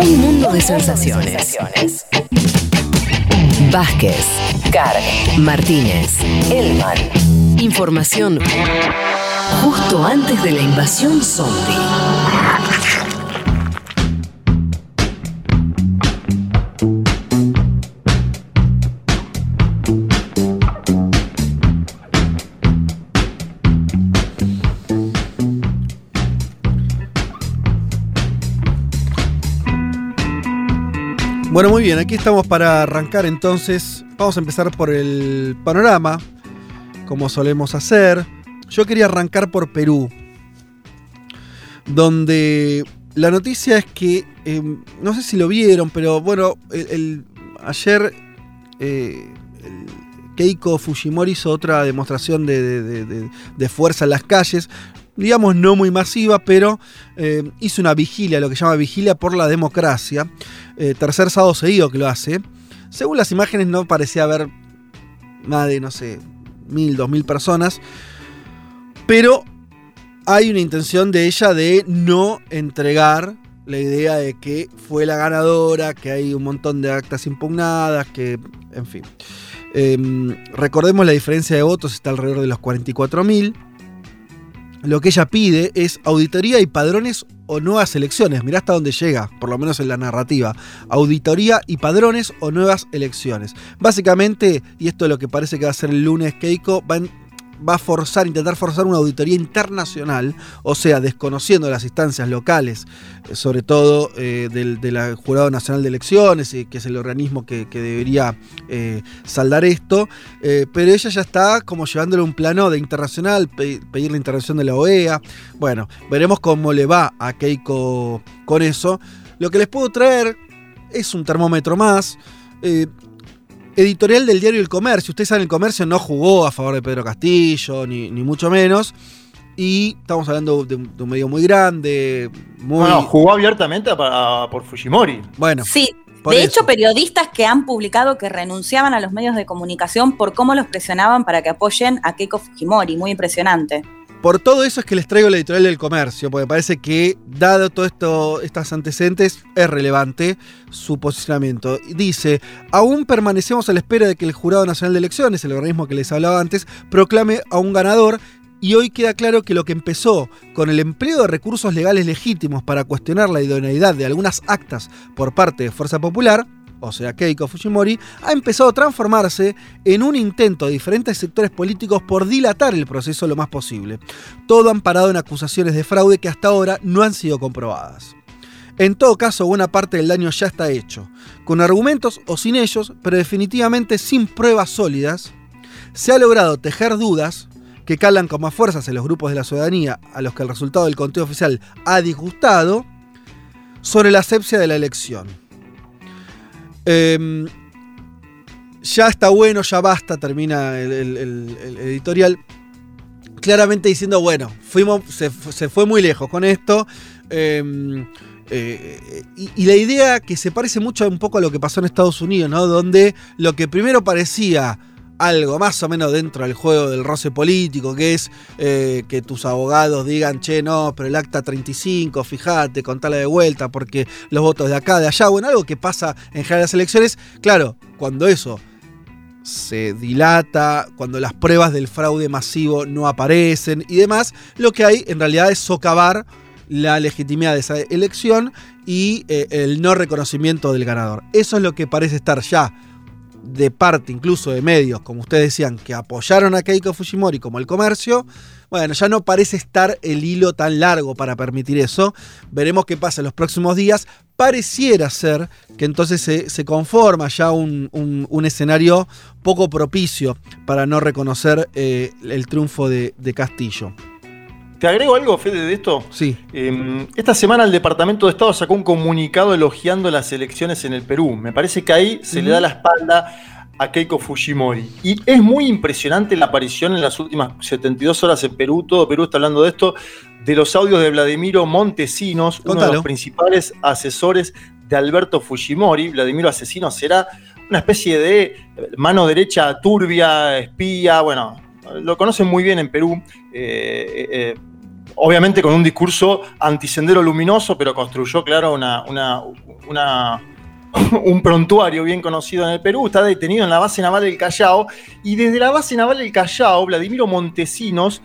Un mundo de sensaciones. Vázquez, Carg, Martínez, Elman. Información justo antes de la invasión zombie. Bueno, muy bien, aquí estamos para arrancar entonces. Vamos a empezar por el panorama, como solemos hacer. Yo quería arrancar por Perú, donde la noticia es que, eh, no sé si lo vieron, pero bueno, ayer eh, Keiko Fujimori hizo otra demostración de, de- de- de- de fuerza en las calles, digamos no muy masiva, pero eh, hizo una vigilia, lo que llama vigilia por la democracia, eh, tercer sábado seguido que lo hace. Según las imágenes no parecía haber más de, no sé, mil, dos mil personas, pero hay una intención de ella de no entregar la idea de que fue la ganadora, que hay un montón de actas impugnadas, que, en fin. Em, recordemos la diferencia de votos está alrededor de los 44.000. Lo que ella pide es auditoría y padrones o nuevas elecciones. Mirá hasta dónde llega, por lo menos en la narrativa. Auditoría y padrones o nuevas elecciones. Básicamente, y esto es lo que parece que va a ser el lunes Keiko, va, en- va a forzar, intentar forzar una auditoría internacional, o sea, desconociendo las instancias locales, eh, sobre todo eh, del, Jurado Nacional de Elecciones, y que es el organismo que, debería eh, saldar esto, eh, pero ella ya está como llevándole un plano de internacional, pe- pedir la intervención de la OEA. Bueno, veremos cómo le va a Keiko con eso. Lo que les puedo traer es un termómetro más. eh, editorial del diario El Comercio. Ustedes saben, El Comercio no jugó a favor de Pedro Castillo, ni, ni mucho menos. Y estamos hablando de, un de un medio muy grande, muy... Bueno, jugó abiertamente a- a- por Fujimori. bueno, Sí, por de eso. hecho, periodistas que han publicado que renunciaban a los medios de comunicación por cómo los presionaban para que apoyen a Keiko Fujimori. Muy impresionante. Por todo eso es que les traigo la editorial del comercio, porque parece que, dado todo esto, antecedentes, es relevante su posicionamiento. Dice, aún permanecemos a la espera de que el Jurado Nacional de Elecciones, el organismo que les hablaba antes, proclame a un ganador. Y hoy queda claro que lo que empezó con el empleo de recursos legales legítimos para cuestionar la idoneidad de algunas actas por parte de Fuerza Popular, o sea, Keiko Fujimori, ha empezado a transformarse en un intento de diferentes sectores políticos por dilatar el proceso lo más posible. Todo amparado en acusaciones de fraude que hasta ahora no han sido comprobadas. En todo caso, buena parte del daño ya está hecho. Con argumentos o sin ellos, pero definitivamente sin pruebas sólidas, se ha logrado tejer dudas que calan como a fuerzas en los grupos de la ciudadanía a los que el resultado del conteo oficial ha disgustado sobre la asepsia de la elección. Em, ya está bueno, ya basta, termina el, editorial. Claramente diciendo, bueno, fuimos, se, fu- se fue muy lejos con esto. em, eh, y, y la idea que se parece mucho un poco a lo que pasó en Estados Unidos, ¿no? Donde lo que primero parecía algo más o menos dentro del juego del roce político, que es eh, que tus abogados digan, che, no, pero el acta 35, fíjate, contala de vuelta, porque los votos de acá, de allá, bueno, algo que pasa en general en las elecciones, claro, cuando eso se dilata, cuando las pruebas del fraude masivo no aparecen y demás, lo que hay en realidad es socavar la legitimidad de esa elección y eh, el no reconocimiento del ganador. Eso es lo que parece estar ya de parte incluso de medios, como ustedes decían, que apoyaron a Keiko Fujimori como el comercio, bueno, ya no parece estar el hilo tan largo para permitir eso. Veremos qué pasa en los próximos días. Pareciera ser que entonces se, se conforma ya un, un- escenario poco propicio para no reconocer eh, el triunfo de Castillo. ¿Te agrego algo, Fede, de esto? Sí, Eh, esta semana el Departamento de Estado sacó un comunicado elogiando las elecciones en el Perú. Me parece que ahí se le da la espalda a Keiko Fujimori. Y es muy impresionante la aparición en las últimas 72 horas en Perú, todo Perú está hablando de esto, de los audios de Vladimiro Montesinos, uno de los principales asesores de Alberto Fujimori. Vladimiro Asesino será una especie de mano derecha turbia, espía, bueno, lo conocen muy bien en Perú. eh, eh, obviamente con un discurso antisendero luminoso, pero construyó, claro, un prontuario bien conocido en el Perú, está detenido en la base naval del Callao y desde la base naval del Callao, Vladimiro Montesinos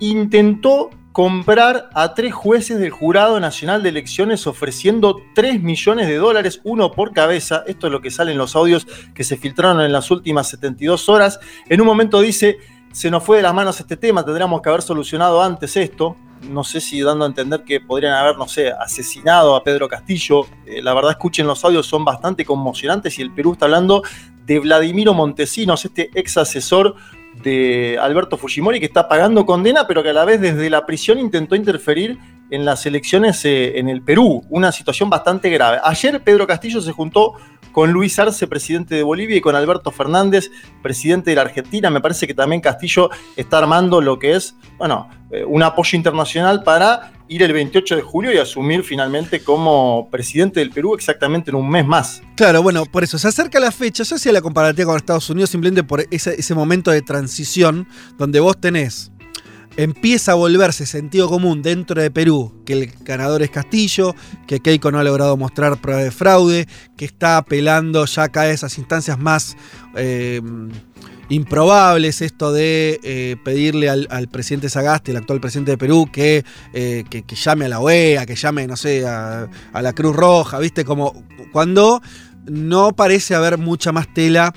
intentó comprar a tres jueces del Jurado Nacional de Elecciones ofreciendo 3 millones de dólares, uno por cabeza. Esto es lo que sale en los audios que se filtraron en las últimas 72 horas. En un momento dice, se nos fue de las manos este tema, tendríamos que haber solucionado antes esto. No sé si dando a entender que podrían haber, no sé, asesinado a Pedro Castillo. Eh, la verdad, escuchen los audios, son bastante conmocionantes y el Perú está hablando de Vladimiro Montesinos, este ex asesor de Alberto Fujimori que está pagando condena, pero que a la vez desde la prisión intentó interferir en las elecciones eh, en el Perú, una situación bastante grave. Ayer Pedro Castillo se juntó con Luis Arce, presidente de Bolivia, y con Alberto Fernández, presidente de la Argentina. Me parece que también Castillo está armando lo que es, bueno, eh, un apoyo internacional para ir el 28 de julio y asumir finalmente como presidente del Perú exactamente en un mes más. Claro, bueno, por eso se acerca la fecha. Yo hacía la comparativa con Estados Unidos simplemente por ese, ese momento de transición donde vos tenés empieza a volverse sentido común dentro de Perú que el ganador es Castillo, que Keiko no ha logrado mostrar prueba de fraude, que está apelando ya a esas instancias más eh, improbables, esto de eh, pedirle al, presidente Sagasti, el actual presidente de Perú, que, eh, que, llame a la OEA, que llame, no sé, a, la Cruz Roja, ¿viste? Como cuando no parece haber mucha más tela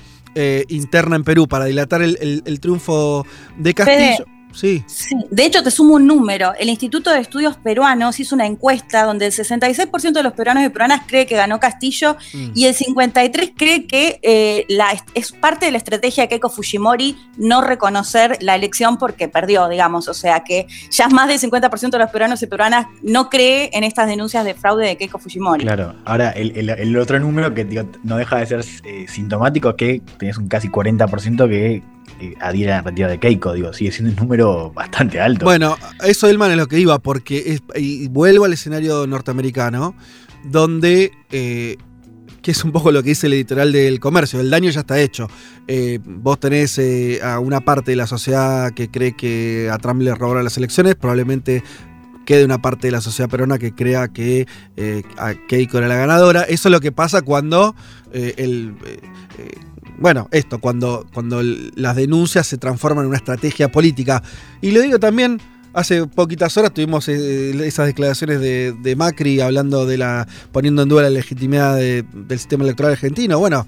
interna en Perú para dilatar el, triunfo de Castillo. Sí. De hecho, te sumo un número. El Instituto de Estudios Peruanos hizo una encuesta donde el 66% de los peruanos y peruanas cree que ganó Castillo mm. y el 53% cree que eh, la, es parte de la estrategia de Keiko Fujimori no reconocer la elección porque perdió, digamos. O sea que ya más del 50% de los peruanos y peruanas no cree en estas denuncias de fraude de Keiko Fujimori. Claro. Ahora, el, otro número que no deja de ser eh, sintomático es que tenés un casi 40% que eh, adhieren a la retiro de Keiko, digo, sigue siendo un número bastante alto. Bueno, eso Elman es lo que iba, porque y vuelvo al escenario norteamericano, donde, eh, que es un poco lo que dice el editorial del comercio, el daño ya está hecho. Eh, vos tenés a una parte de la sociedad que cree que a Trump le robaron las elecciones, probablemente quede una parte de la sociedad peruana que crea que Keiko era la ganadora. Eso es lo que pasa cuando el bueno, esto, cuando, cuando las denuncias se transforman en una estrategia política. Y lo digo también, hace poquitas horas tuvimos eh, esas declaraciones de, Macri hablando de la. poniendo en duda la legitimidad del sistema electoral argentino. Bueno,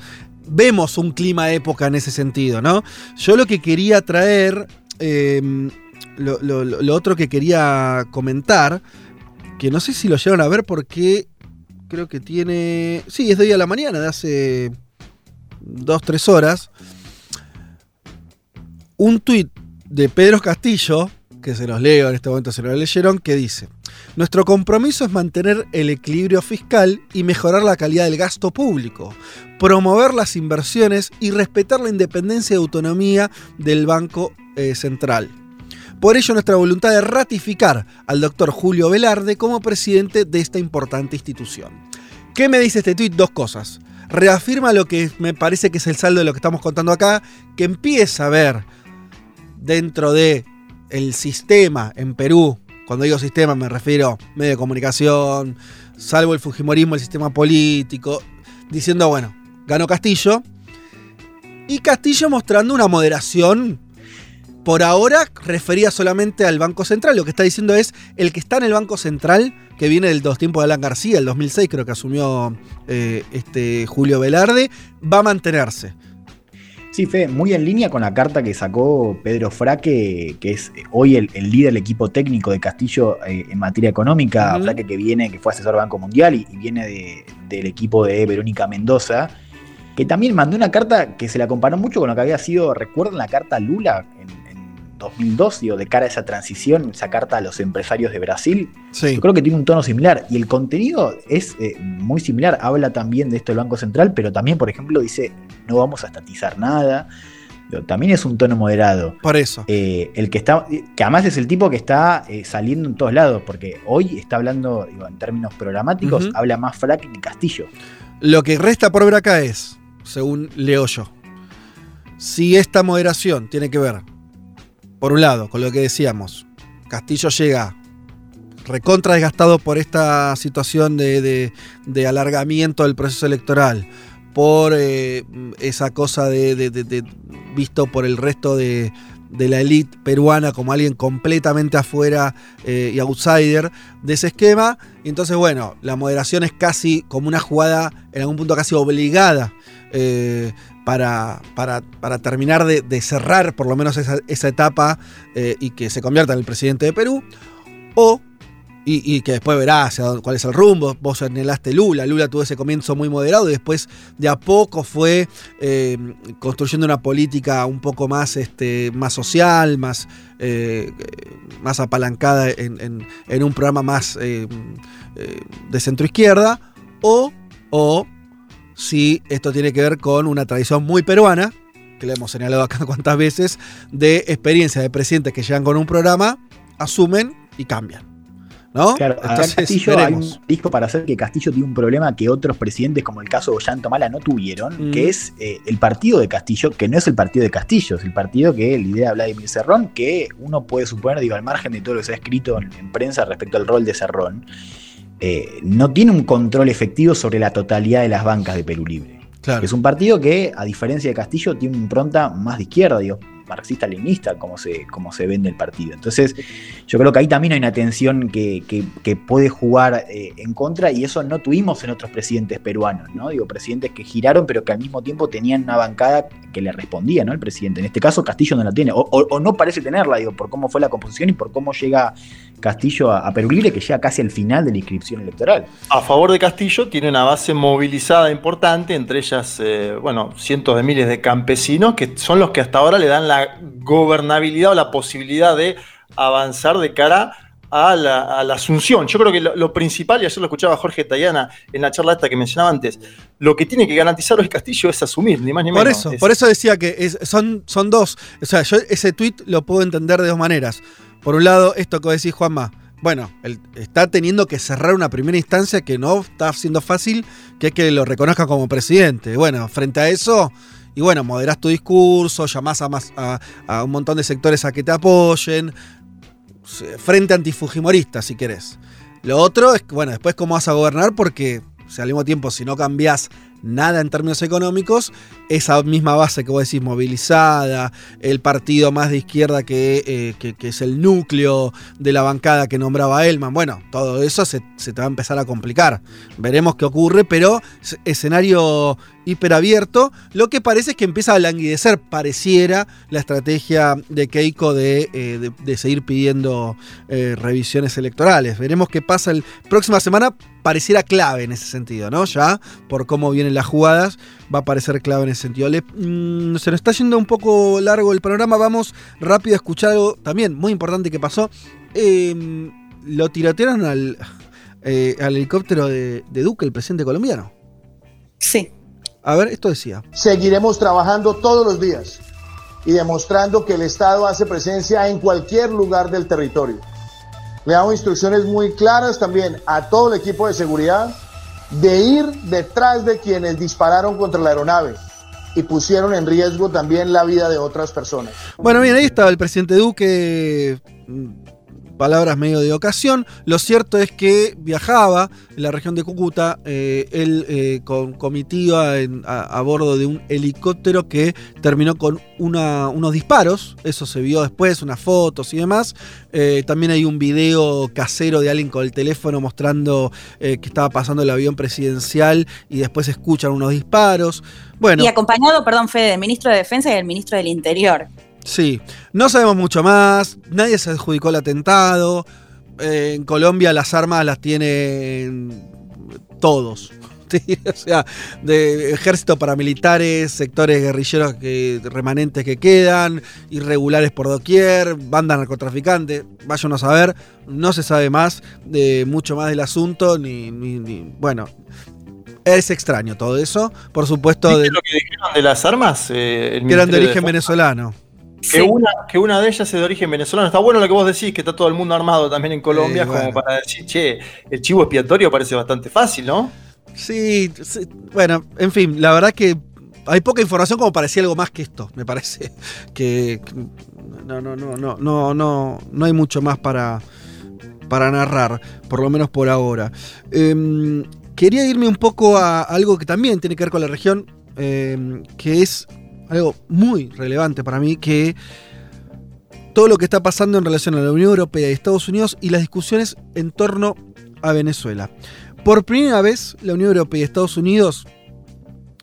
vemos un clima época en ese sentido, ¿no? Yo lo que quería traer. Em, lo, otro que quería comentar, que no sé si lo llegaron a ver porque creo que tiene. Sí, es de hoy a la mañana, de hace dos, tres horas, un tuit de Pedro Castillo, que se los leo en este momento, se lo leyeron, que dice, nuestro compromiso es mantener el equilibrio fiscal y mejorar la calidad del gasto público, promover las inversiones y respetar la independencia y autonomía del Banco eh, Central. Por ello, nuestra voluntad de ratificar al doctor Julio Velarde como presidente de esta importante institución. ¿Qué me dice este tuit? Dos cosas reafirma lo que me parece que es el saldo de lo que estamos contando acá, que empieza a ver dentro de el sistema en Perú, cuando digo sistema me refiero medio de comunicación, salvo el Fujimorismo, el sistema político, diciendo, bueno, ganó Castillo, y Castillo mostrando una moderación por ahora refería solamente al Banco Central. Lo que está diciendo es el que está en el Banco Central, que viene del dos tiempos de Alan García, el 2006 creo que asumió eh, este Julio Velarde, va a mantenerse. Sí, Fe, muy en línea con la carta que sacó Pedro Fraque, que es hoy el, líder del equipo técnico de Castillo eh, en materia económica. Fraque que viene, que fue asesor Banco Mundial y, viene del equipo de Verónica Mendoza que también mandó una carta que se la comparó mucho con lo que había sido, recuerdan la carta Lula en, 2002, digo, de cara a esa transición, esa carta a los empresarios de Brasil, yo creo que tiene un tono similar. Y el contenido es eh, muy similar. Habla también de esto del Banco Central, pero también, por ejemplo, dice, no vamos a estatizar nada. también es un tono moderado. Por eso. Eh, el que está, que además es el tipo que está eh, saliendo en todos lados, porque hoy está hablando, digo, en términos programáticos, habla más Frac que Castillo. Lo que resta por ver acá es, según leo yo, si esta moderación tiene que ver por un lado, con lo que decíamos, Castillo llega recontra desgastado por esta situación de, de, alargamiento del proceso electoral, por eh, esa cosa de, visto por el resto de, la élite peruana como alguien completamente afuera eh, y outsider de ese esquema. Entonces, bueno, la moderación es casi como una jugada, en algún punto casi obligada. Eh, para, para, terminar de, cerrar por lo menos esa, etapa y que se convierta en el presidente de Perú, o y, que después verás cuál es el rumbo. Vos anhelaste Lula, Lula tuvo ese comienzo muy moderado y después de a poco fue eh, construyendo una política un poco más, este, más social, más, eh, más apalancada en, un programa más eh, de centro izquierda. O, o si esto tiene que ver con una tradición muy peruana, que le hemos señalado acá cuantas veces, de experiencia de presidentes que llegan con un programa, asumen y cambian. ¿No? Claro, Castillo hay un disco para hacer que Castillo tiene un problema que otros presidentes, como el caso de Ollanta Mala, no tuvieron, mm. que es eh, el partido de Castillo, que no es el partido de Castillo, es el partido que lidera Vladimir Cerrón, que uno puede suponer, digo, al margen de todo lo que se ha escrito en, prensa respecto al rol de Cerrón, eh, no tiene un control efectivo sobre la totalidad de las bancas de Perú Libre. Es un partido que, a diferencia de Castillo, tiene una impronta más de izquierda, digo marxista-leninista como se, como se vende el partido. Entonces, yo creo que ahí también hay una tensión que, puede jugar eh, en contra y eso no tuvimos en otros presidentes peruanos, ¿no? Digo, presidentes que giraron pero que al mismo tiempo tenían una bancada que le respondía, ¿no? El presidente. En este caso, Castillo no la tiene, o, no parece tenerla, digo, por cómo fue la composición y por cómo llega Castillo a, Perú Libre, que llega casi al final de la inscripción electoral. A favor de Castillo tiene una base movilizada importante, entre ellas, eh, bueno, cientos de miles de campesinos, que son los que hasta ahora le dan la gobernabilidad o la posibilidad de avanzar de cara a la, asunción. Yo creo que lo, principal, y ayer lo escuchaba Jorge Tayana en la charla esta que mencionaba antes, lo que tiene que garantizar el Castillo es asumir, ni más ni menos. Por eso, por eso decía que son, son dos. O sea, yo ese tweet lo puedo entender de dos maneras. Por un lado, esto que decís, Juanma, bueno, él está teniendo que cerrar una primera instancia que no está siendo fácil, que es que lo reconozca como presidente. Bueno, frente a eso, y bueno, moderás tu discurso, llamás a, más, a, un montón de sectores a que te apoyen, frente antifujimorista, si querés. Lo otro es bueno, después cómo vas a gobernar, porque al mismo tiempo, si no cambias nada en términos económicos, esa misma base que vos decís movilizada, el partido más de izquierda que, eh, es el núcleo de la bancada que nombraba Elman, bueno, todo eso se, se, te va a empezar a complicar. Veremos qué ocurre, pero escenario hiperabierto. Lo que parece es que empieza a languidecer, pareciera, la estrategia de Keiko de, eh, seguir pidiendo eh, revisiones electorales. Veremos qué pasa el próxima semana. Pareciera clave en ese sentido, ¿no? Ya por cómo vienen las jugadas, va a parecer clave en ese sentido. Mm, se nos está yendo un poco largo el panorama. Vamos rápido a escuchar algo también muy importante que pasó. Em, lo tirotearon al, eh, al helicóptero de, de Duque, el presidente colombiano. Sí. A ver, esto decía. Seguiremos trabajando todos los días y demostrando que el Estado hace presencia en cualquier lugar del territorio. Le damos instrucciones muy claras también a todo el equipo de seguridad de ir detrás de quienes dispararon contra la aeronave y pusieron en riesgo también la vida de otras personas. Bueno, bien, ahí estaba el presidente Duque palabras medio de ocasión. Lo cierto es que viajaba en la región de Cúcuta, eh, él eh, con comitiva a, bordo de un helicóptero que terminó con unos disparos. Eso se vio después, unas fotos y demás. Eh, también hay un video casero de alguien con el teléfono mostrando que estaba pasando el avión presidencial y después escuchan unos disparos. Bueno. Y acompañado, perdón, Fede, del ministro de Defensa y del ministro del Interior. Sí, no sabemos mucho más, nadie se adjudicó el atentado, eh, en Colombia las armas las tienen todos. O sea, de ejército paramilitares, sectores guerrilleros que, remanentes que quedan, irregulares por doquier, bandas narcotraficantes, vayan a saber, no se sabe más de mucho más del asunto, ni, bueno, es extraño todo eso, por supuesto. De, lo que dijeron de las armas? Eh, que eran de origen venezolano. Que, una, que una de ellas es de origen venezolano. Está bueno lo que vos decís, que está todo el mundo armado también en Colombia, como para decir, che, el chivo expiatorio parece bastante fácil, ¿no? Sí, bueno, en fin, la verdad que hay poca información como parecía algo más que esto, me parece. Que no, no, no, no, no, no, no hay mucho más para, para narrar, por lo menos por ahora. Em, quería irme un poco a algo que también tiene que ver con la región, em, que es algo muy relevante para mí, que todo lo que está pasando en relación a la Unión Europea y Estados Unidos y las discusiones en torno a Venezuela. Por primera vez, la Unión Europea y Estados Unidos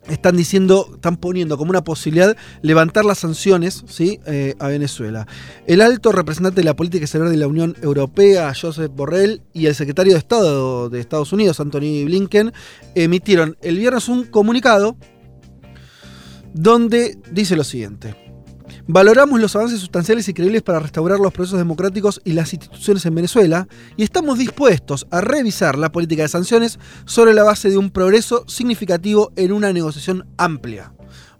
están diciendo, están poniendo como una posibilidad levantar las sanciones ¿sí? Eh, a Venezuela. El alto representante de la política exterior de la Unión Europea, Joseph Borrell, y el secretario de Estado de Estados Unidos, Anthony Blinken, emitieron el viernes un comunicado donde dice lo siguiente. Valoramos los avances sustanciales y creíbles para restaurar los procesos democráticos y las instituciones en Venezuela y estamos dispuestos a revisar la política de sanciones sobre la base de un progreso significativo en una negociación amplia.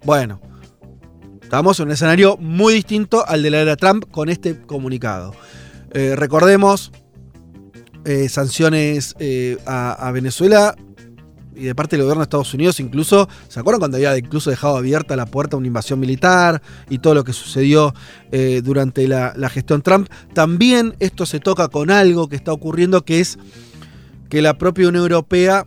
Bueno, estamos en un escenario muy distinto al de la era Trump con este comunicado. Eh, recordemos eh, sanciones eh, a Venezuela y de parte del gobierno de Estados Unidos incluso, ¿se acuerdan cuando había incluso dejado abierta la puerta a una invasión militar y todo lo que sucedió eh, durante la, gestión Trump? También esto se toca con algo que está ocurriendo que es que la propia Unión Europea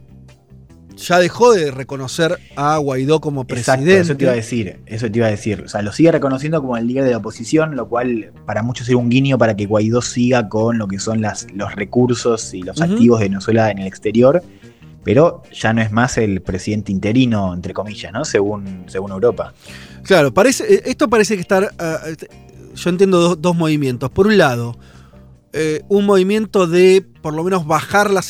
ya dejó de reconocer a Guaidó como presidente. Exacto, eso te iba a decir, eso te iba a decir. O sea, lo sigue reconociendo como el líder de la oposición, lo cual para muchos es un guiño para que Guaidó siga con lo que son las, los recursos y los activos de Venezuela en el exterior pero ya no es más el presidente interino, entre comillas, ¿no? Según, según Europa. Claro, parece, eh, esto parece que estar, ah, este, yo entiendo dos, movimientos. Por un lado, eh, un movimiento de por lo menos bajar la,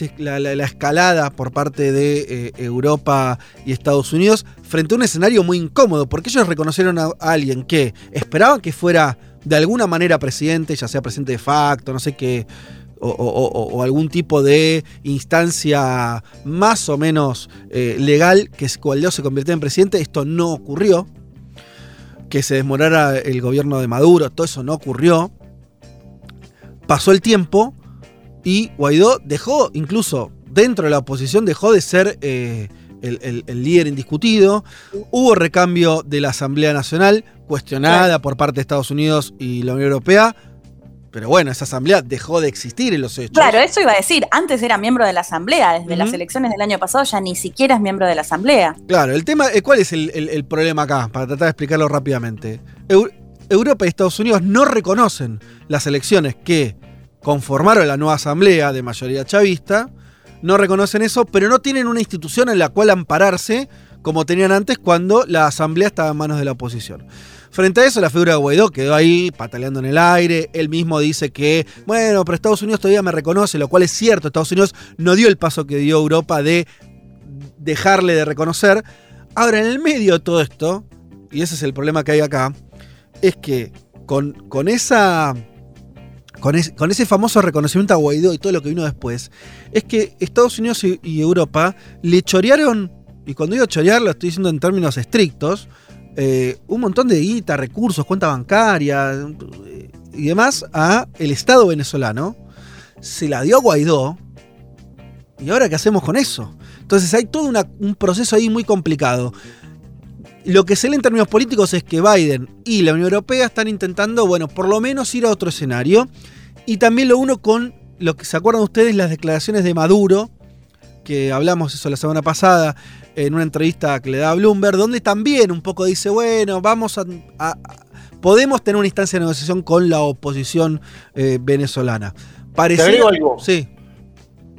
escalada por parte de eh, Europa y Estados Unidos frente a un escenario muy incómodo, porque ellos reconocieron a, alguien que esperaban que fuera de alguna manera presidente, ya sea presidente de facto, no sé qué o, algún tipo de instancia más o menos eh, legal que Guaidó se convirtiera en presidente. Esto no ocurrió. Que se desmorara el gobierno de Maduro, todo eso no ocurrió. Pasó el tiempo y Guaidó dejó, incluso dentro de la oposición, dejó de ser eh, el, líder indiscutido. Hubo recambio de la Asamblea Nacional, cuestionada por parte de Estados Unidos y la Unión Europea pero bueno, esa asamblea dejó de existir en los hechos. Claro, eso iba a decir. Antes era miembro de la asamblea. Desde las elecciones del año pasado ya ni siquiera es miembro de la asamblea. Claro, el tema, eh, ¿cuál es el, problema acá? Para tratar de explicarlo rápidamente. Europa y Estados Unidos no reconocen las elecciones que conformaron la nueva asamblea de mayoría chavista. No reconocen eso, pero no tienen una institución en la cual ampararse como tenían antes cuando la asamblea estaba en manos de la oposición. Frente a eso, la figura de Guaidó quedó ahí pataleando en el aire. Él mismo dice que, bueno, pero Estados Unidos todavía me reconoce, lo cual es cierto. Estados Unidos no dio el paso que dio Europa de dejarle de reconocer. Ahora, en el medio de todo esto, y ese es el problema que hay acá, es que con, con esa. Con, ese famoso reconocimiento a Guaidó y todo lo que vino después, es que Estados Unidos y, y Europa le chorearon, y cuando digo chorear lo estoy diciendo en términos estrictos, eh, un montón de guita, recursos, cuenta bancaria eh, y demás a el Estado venezolano. Se la dio Guaidó. ¿Y ahora qué hacemos con eso? Entonces hay todo un proceso ahí muy complicado. Lo que se lee en términos políticos es que Biden y la Unión Europea están intentando, bueno, por lo menos ir a otro escenario. Y también lo uno con lo que se acuerdan ustedes, las declaraciones de Maduro, que hablamos eso la semana pasada, en una entrevista que le da a Bloomberg, donde también un poco dice, bueno, vamos a, podemos tener una instancia de negociación con la oposición eh, venezolana. ¿Te algo? Sí.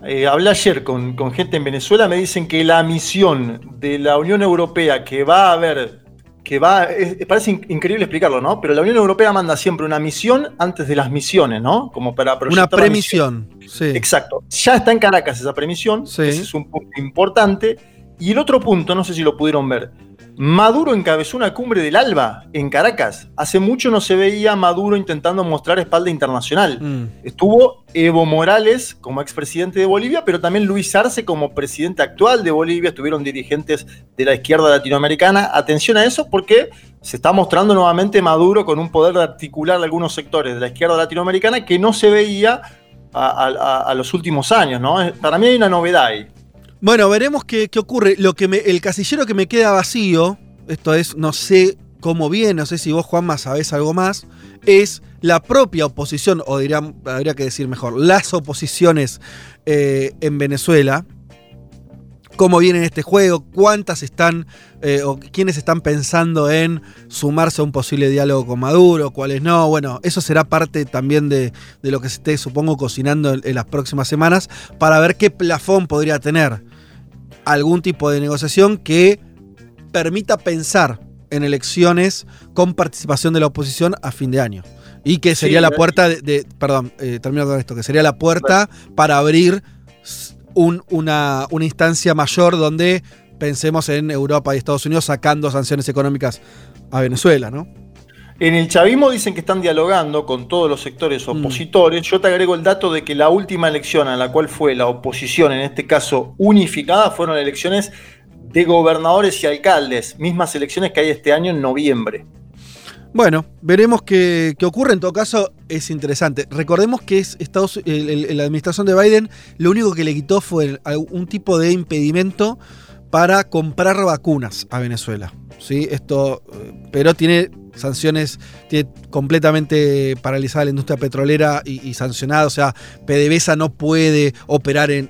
Eh, hablé ayer con, gente en Venezuela, me dicen que la misión de la Unión Europea que va a haber, que va, parece increíble explicarlo, ¿no? Pero la Unión Europea manda siempre una misión antes de las misiones, ¿no? Como para Una premisión, sí. Exacto. Ya está en Caracas esa premisión, ese es un punto importante. Y el otro punto, no sé si lo pudieron ver, Maduro encabezó una cumbre del ALBA en Caracas. Hace mucho no se veía Maduro intentando mostrar espalda internacional. Mm. Estuvo Evo Morales como expresidente de Bolivia, pero también Luis Arce como presidente actual de Bolivia. Estuvieron dirigentes de la izquierda latinoamericana. Atención a eso porque se está mostrando nuevamente Maduro con un poder de articular algunos sectores de la izquierda latinoamericana que no se veía a, los últimos años. ¿no? Para mí hay una novedad ahí. Bueno, veremos qué, ocurre. Lo que el casillero que me queda vacío, esto es, no sé cómo viene, no sé si vos, Juanma, sabés algo más, es la propia oposición, o diría, habría que decir mejor, las oposiciones eh, en Venezuela, cómo viene este juego, cuántas están eh, o quiénes están pensando en sumarse a un posible diálogo con Maduro, cuáles no. Bueno, eso será parte también de, lo que se esté, supongo, cocinando en, las próximas semanas para ver qué plafón podría tener algún tipo de negociación que permita pensar en elecciones con participación de la oposición a fin de año. Y que sería la puerta de, perdón, eh, termino con esto, que sería la puerta para abrir una, una instancia mayor donde pensemos en Europa y Estados Unidos sacando sanciones económicas a Venezuela, ¿no? En el chavismo dicen que están dialogando con todos los sectores mm. opositores. Yo te agrego el dato de que la última elección a la cual fue la oposición, en este caso unificada, fueron elecciones de gobernadores y alcaldes, mismas elecciones que hay este año en noviembre. Bueno, veremos qué, ocurre. En todo caso, es interesante. Recordemos que es Estados, la administración de Biden lo único que le quitó fue un tipo de impedimento para comprar vacunas a Venezuela. ¿sí? Esto, eh, pero tiene sanciones, tiene completamente paralizada la industria petrolera y, sancionada, o sea, PDVSA no puede operar en,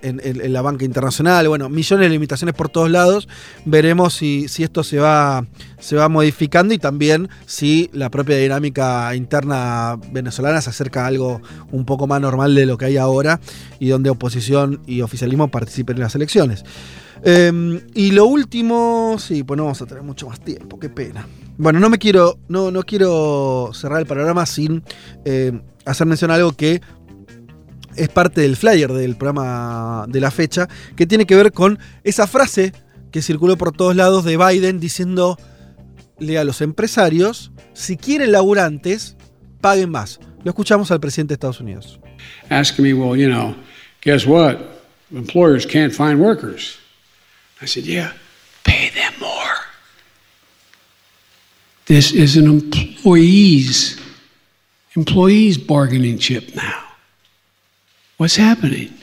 la banca internacional, bueno, millones de limitaciones por todos lados, veremos si, esto se va modificando y también si la propia dinámica interna venezolana se acerca a algo un poco más normal de lo que hay ahora y donde oposición y oficialismo participen en las elecciones. Em, y lo último, sí, pues no vamos a tener mucho más tiempo, qué pena. Bueno, no me quiero, no, no quiero cerrar el panorama sin em, hacer mención a algo que es parte del flyer del programa de la fecha, que tiene que ver con esa frase que circuló por todos lados de Biden diciendo a los empresarios, si quieren laburantes, paguen más. Lo escuchamos al presidente de Estados Unidos. Ask me, well, you know, guess what? Employers can't find workers. I said, Yeah, pay them more. This is an employees employees bargaining chip now. What's happening?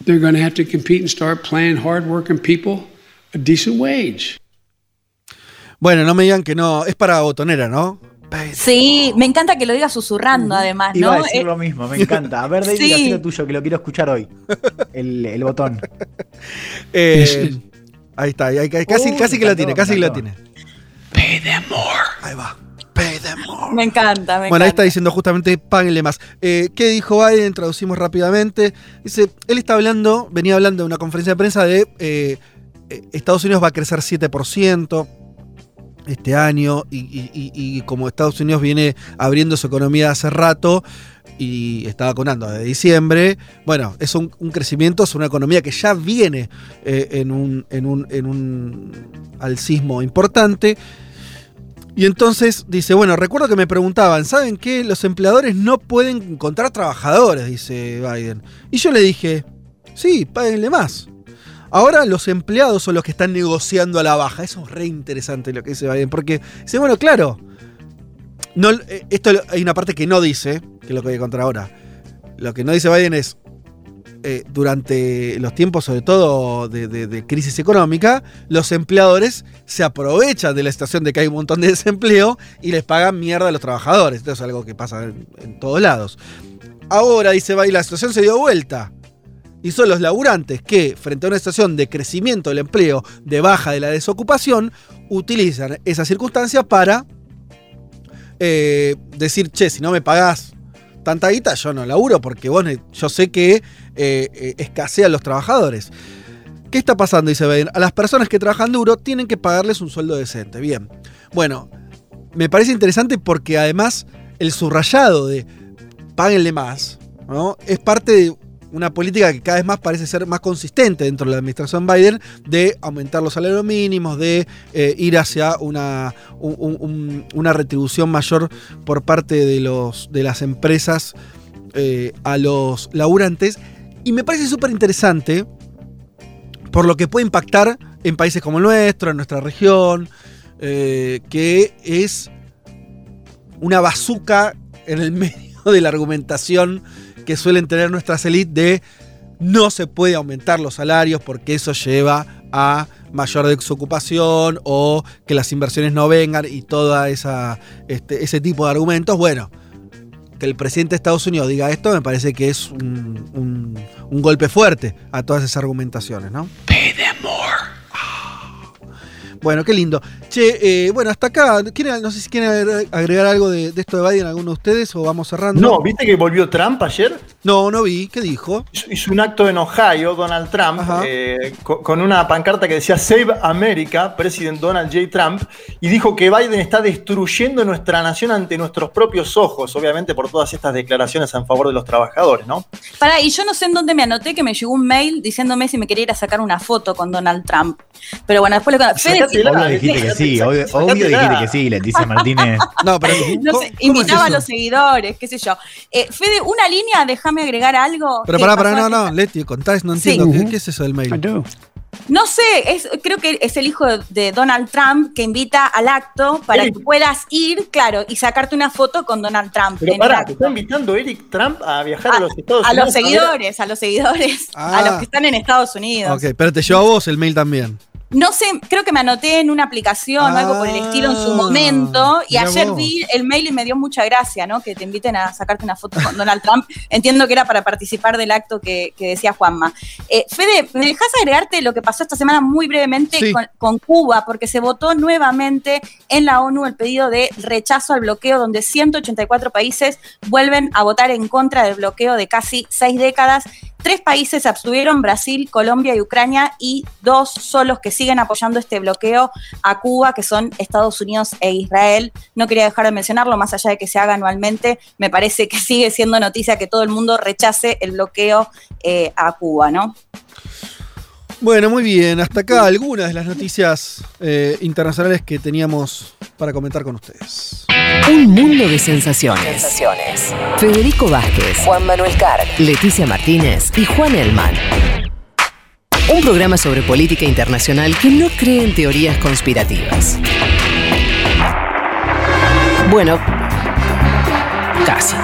They're going to have to compete and start paying hardworking people a decent wage. Bueno, no me digan que no, es para botonera, ¿no? Sí, me encanta que lo diga susurrando, además, ¿no? Iba a decir eh, lo mismo, me encanta. A ver, David, sí. lo tuyo, que lo quiero escuchar hoy. El, el botón. Eh, ahí está, casi, casi que lo tiene, casi que lo tiene. Pay them more. Ahí va. Pay them more. Me encanta, me Bueno, ahí está diciendo justamente páguenle más. Eh, ¿Qué dijo Biden? Traducimos rápidamente. Dice, él está hablando, venía hablando de una conferencia de prensa de Estados Unidos va a crecer 7% este año y, como Estados Unidos viene abriendo su economía hace rato y está vacunando de diciembre, bueno, es un, crecimiento, es una economía que ya viene eh, en, un, en, un, en un alcismo importante. Y entonces dice, bueno, recuerdo que me preguntaban, ¿saben qué? Los empleadores no pueden encontrar trabajadores, dice Biden. Y yo le dije, sí, páguenle más. Ahora los empleados son los que están negociando a la baja. Eso es re interesante lo que dice Biden. Porque dice, bueno, claro. No, eh, esto hay una parte que no dice, que es lo que voy a contar ahora. Lo que no dice Biden es. Eh, durante los tiempos, sobre todo de, crisis económica, los empleadores se aprovechan de la situación de que hay un montón de desempleo y les pagan mierda a los trabajadores. Esto es algo que pasa en, en todos lados. Ahora, dice Biden, la situación se dio vuelta y son los laburantes que, frente a una situación de crecimiento del empleo, de baja de la desocupación, utilizan esa circunstancia para eh, decir, che, si no me pagás tanta guita, yo no laburo porque vos, yo sé que eh, eh, escasean los trabajadores. ¿Qué está pasando? Dice Biden. A las personas que trabajan duro tienen que pagarles un sueldo decente. Bien. Bueno, me parece interesante porque además el subrayado de páguenle más, ¿no? Es parte de una política que cada vez más parece ser más consistente dentro de la administración Biden de aumentar los salarios mínimos, de eh, ir hacia una, una retribución mayor por parte de, los, de las empresas eh, a los laburantes. Y me parece súper interesante por lo que puede impactar en países como el nuestro, en nuestra región, eh, que es una bazuca en el medio de la argumentación que suelen tener nuestras élites de no se puede aumentar los salarios porque eso lleva a mayor desocupación o que las inversiones no vengan y todo este, ese tipo de argumentos, bueno, que el presidente de Estados Unidos diga esto me parece que es un, golpe fuerte a todas esas argumentaciones, ¿no? Bueno, qué lindo. Che, eh, bueno, hasta acá, no sé si quieren agregar algo de, esto de Biden alguno de ustedes o vamos cerrando. No, ¿viste que volvió Trump ayer? No, no vi. ¿Qué dijo? Hizo un acto en Ohio, Donald Trump, eh, con una pancarta que decía Save America, President Donald J. Trump, y dijo que Biden está destruyendo nuestra nación ante nuestros propios ojos, obviamente por todas estas declaraciones en favor de los trabajadores, ¿no? Para, y yo no sé en dónde me anoté que me llegó un mail diciéndome si me quería ir a sacar una foto con Donald Trump. Pero bueno, después le Obvio dijiste que sí, obvio, dijiste que sí, Leticia Martínez. No, pero invitaba a los seguidores, qué sé yo. Eh, Fede, una línea, déjame agregar algo. Pero pará, pará, no, no, Leti, contás, no entiendo. ¿Qué, es eso del mail? No sé, es, creo que es el hijo de Donald Trump que invita al acto para que puedas ir, claro, y sacarte una foto con Donald Trump. Pero pará, ¿te está invitando Eric Trump a viajar a, los Estados Unidos? A los seguidores, a, los seguidores, a los ah. que están en Estados Unidos. Ok, pero te llevó a vos el mail también. No sé, creo que me anoté en una aplicación o algo por el estilo en su ah, momento. Y ayer vi el mail y me dio mucha gracia, ¿no? Que te inviten a sacarte una foto con Donald Trump. Entiendo que era para participar del acto que, decía Juanma. Eh, Fede, ¿me dejas agregarte lo que pasó esta semana muy brevemente con, Cuba? Porque se votó nuevamente en la ONU el pedido de rechazo al bloqueo, donde 184 países vuelven a votar en contra del bloqueo de casi seis décadas. Tres países se abstuvieron, Brasil, Colombia y Ucrania, y dos son los que siguen apoyando este bloqueo a Cuba, que son Estados Unidos e Israel. No quería dejar de mencionarlo, más allá de que se haga anualmente, me parece que sigue siendo noticia que todo el mundo rechace el bloqueo eh, a Cuba, ¿no? Bueno, muy bien. Hasta acá algunas de las noticias eh, internacionales que teníamos para comentar con ustedes. Un mundo de sensaciones. sensaciones. Federico Vázquez, Juan Manuel Carg, Leticia Martínez y Juan Elman. Un programa sobre política internacional que no cree en teorías conspirativas. Bueno, casi.